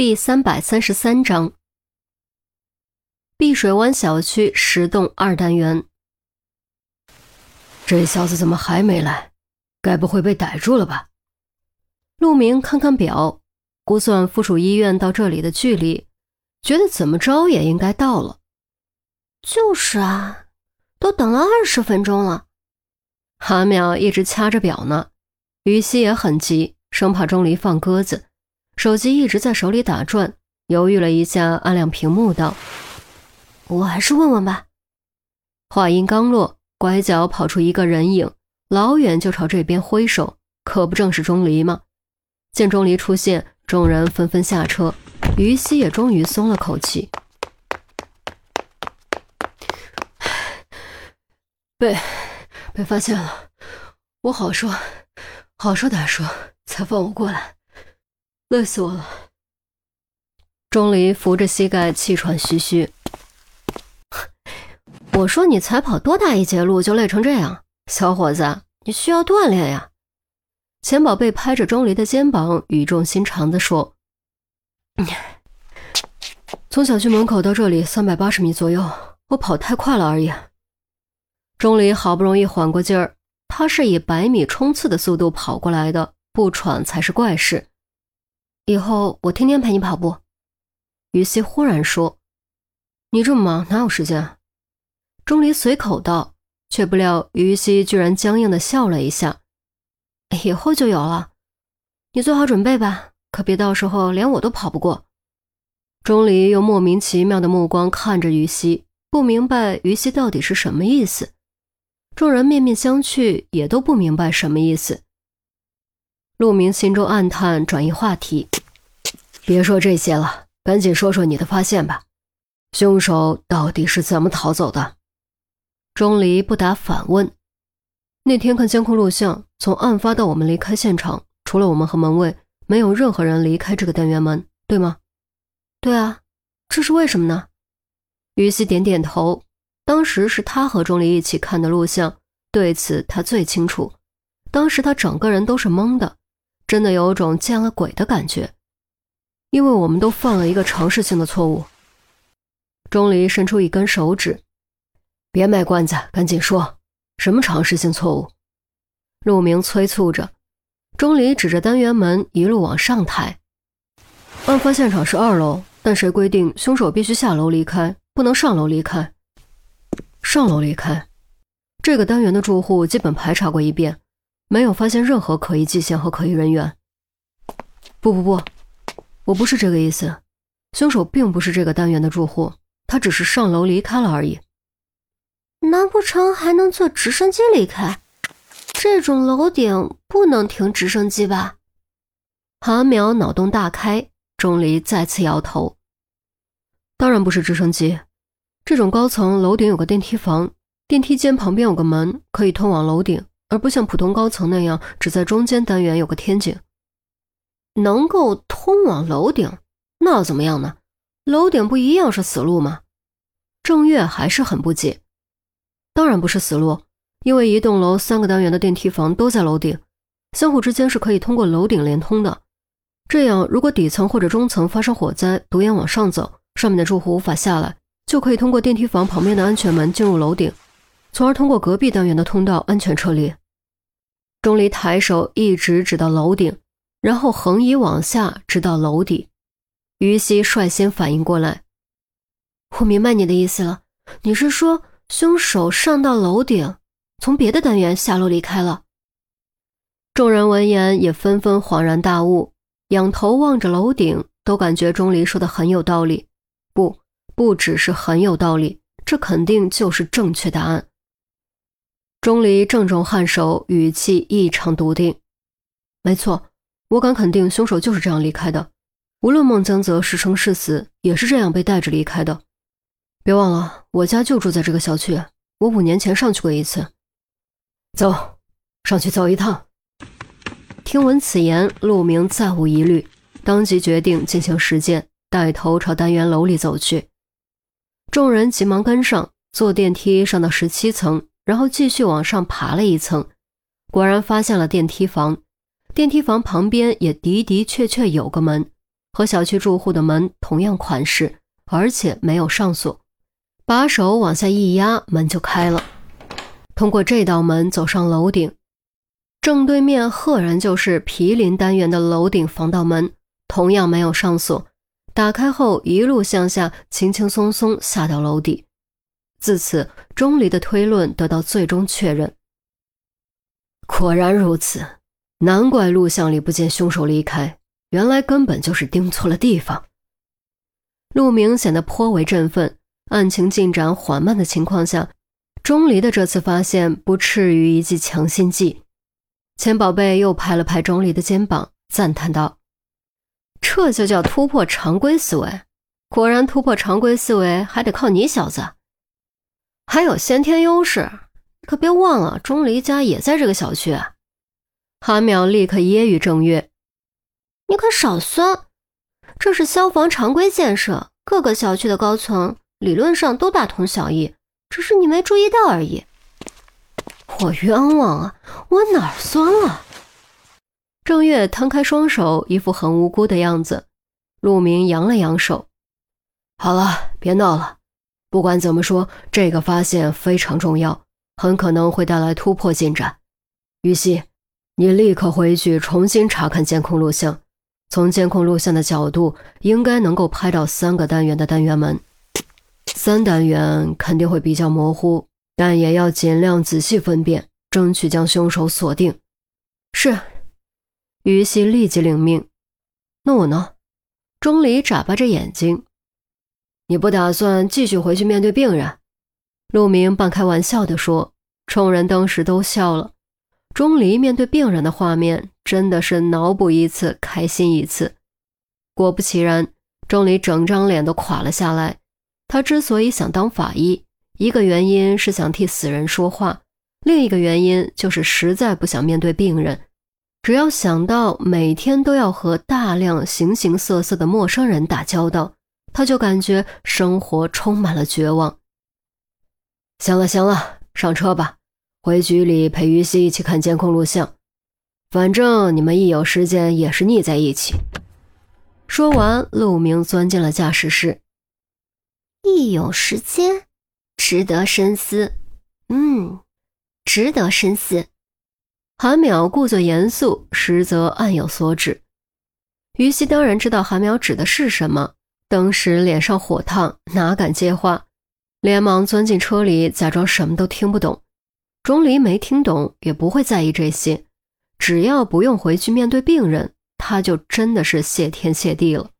第三百三十三章，碧水湾小区十栋二单元。这小子怎么还没来？该不会被逮住了吧？陆明看看表，估算附属医院到这里的距离，觉得怎么着也应该到了。就是啊，都等了二十分钟了。韩淼一直掐着表呢，于西也很急，生怕钟离放鸽子。手机一直在手里打转，犹豫了一下，按亮屏幕道：“我还是问问吧。”话音刚落，拐角跑出一个人影，老远就朝这边挥手，可不正是钟离吗？见钟离出现，众人纷纷下车，于西也终于松了口气。被被发现了，我好说好说歹说才放我过来。累死我了！钟离扶着膝盖，气喘吁吁。我说你才跑多大一截路就累成这样，小伙子，你需要锻炼呀。钱宝贝拍着钟离的肩膀，语重心长地说：“ 从小区门口到这里三百八十米左右，我跑太快了而已。”钟离好不容易缓过劲儿，他是以百米冲刺的速度跑过来的，不喘才是怪事。以后我天天陪你跑步。”于西忽然说，“你这么忙，哪有时间？”钟离随口道，却不料于西居然僵硬的笑了一下，“以后就有了，你做好准备吧，可别到时候连我都跑不过。”钟离用莫名其妙的目光看着于西，不明白于西到底是什么意思。众人面面相觑，也都不明白什么意思。陆明心中暗叹，转移话题：“别说这些了，赶紧说说你的发现吧。凶手到底是怎么逃走的？”钟离不答，反问：“那天看监控录像，从案发到我们离开现场，除了我们和门卫，没有任何人离开这个单元门，对吗？”“对啊，这是为什么呢？”于西点点头。当时是他和钟离一起看的录像，对此他最清楚。当时他整个人都是懵的。真的有种见了鬼的感觉，因为我们都犯了一个常识性的错误。钟离伸出一根手指，别卖关子，赶紧说，什么常识性错误？陆明催促着。钟离指着单元门，一路往上抬。案发现场是二楼，但谁规定凶手必须下楼离开，不能上楼离开？上楼离开？这个单元的住户基本排查过一遍。没有发现任何可疑迹象和可疑人员。不不不，我不是这个意思。凶手并不是这个单元的住户，他只是上楼离开了而已。难不成还能坐直升机离开？这种楼顶不能停直升机吧？韩淼脑洞大开，钟离再次摇头。当然不是直升机。这种高层楼顶有个电梯房，电梯间旁边有个门，可以通往楼顶。而不像普通高层那样，只在中间单元有个天井，能够通往楼顶，那又怎么样呢？楼顶不一样是死路吗？郑月还是很不解。当然不是死路，因为一栋楼三个单元的电梯房都在楼顶，相互之间是可以通过楼顶连通的。这样，如果底层或者中层发生火灾，独眼往上走，上面的住户无法下来，就可以通过电梯房旁边的安全门进入楼顶，从而通过隔壁单元的通道安全撤离。钟离抬手一直指到楼顶，然后横移往下，直到楼底。于西率先反应过来：“我明白你的意思了，你是说凶手上到楼顶，从别的单元下楼离开了？”众人闻言也纷纷恍然大悟，仰头望着楼顶，都感觉钟离说的很有道理。不，不只是很有道理，这肯定就是正确答案。钟离正中颔首，语气异常笃定。没错，我敢肯定，凶手就是这样离开的。无论孟江泽是生是死，也是这样被带着离开的。别忘了，我家就住在这个小区，我五年前上去过一次。走上去走一趟。听闻此言，陆明再无疑虑，当即决定进行实践，带头朝单元楼里走去。众人急忙跟上，坐电梯上到十七层。然后继续往上爬了一层，果然发现了电梯房。电梯房旁边也的的确确有个门，和小区住户的门同样款式，而且没有上锁，把手往下一压，门就开了。通过这道门走上楼顶，正对面赫然就是毗邻单元的楼顶防盗门，同样没有上锁。打开后，一路向下，轻轻松松下到楼底。自此，钟离的推论得到最终确认。果然如此，难怪录像里不见凶手离开，原来根本就是盯错了地方。陆明显得颇为振奋。案情进展缓慢的情况下，钟离的这次发现不啻于一剂强心剂。钱宝贝又拍了拍钟离的肩膀，赞叹道。这就叫突破常规思维，果然突破常规思维还得靠你小子，还有先天优势，可别忘了钟离家也在这个小区。韩淼立刻揶揄郑月：“你可少酸，这是消防常规建设，各个小区的高层理论上都大同小异，只是你没注意到而已。”我冤枉啊，我哪儿酸了？郑月摊开双手，一副很无辜的样子。陆明扬了扬手：“好了，别闹了。不管怎么说，这个发现非常重要，很可能会带来突破进展。于西，你立刻回去重新查看监控录像。从监控录像的角度，应该能够拍到三个单元的单元门。三单元肯定会比较模糊，但也要尽量仔细分辨，争取将凶手锁定。是。”于西立即领命。那我呢？钟离眨巴着眼睛。你不打算继续回去面对病人？陆明半开玩笑地说。众人当时都笑了。钟离面对病人的画面，真的是脑补一次开心一次。果不其然，钟离整张脸都垮了下来。他之所以想当法医，一个原因是想替死人说话，另一个原因就是实在不想面对病人。只要想到每天都要和大量形形色色的陌生人打交道，他就感觉生活充满了绝望。行了行了，上车吧，回局里陪于西一起看监控录像。反正你们一有时间也是腻在一起。说完，陆明钻进了驾驶室。一有时间，值得深思。嗯，值得深思。韩淼故作严肃，实则暗有所指。于西当然知道韩淼指的是什么，当时脸上火烫，哪敢接话，连忙钻进车里，假装什么都听不懂。钟离没听懂，也不会在意这些，只要不用回去面对病人，他就真的是谢天谢地了。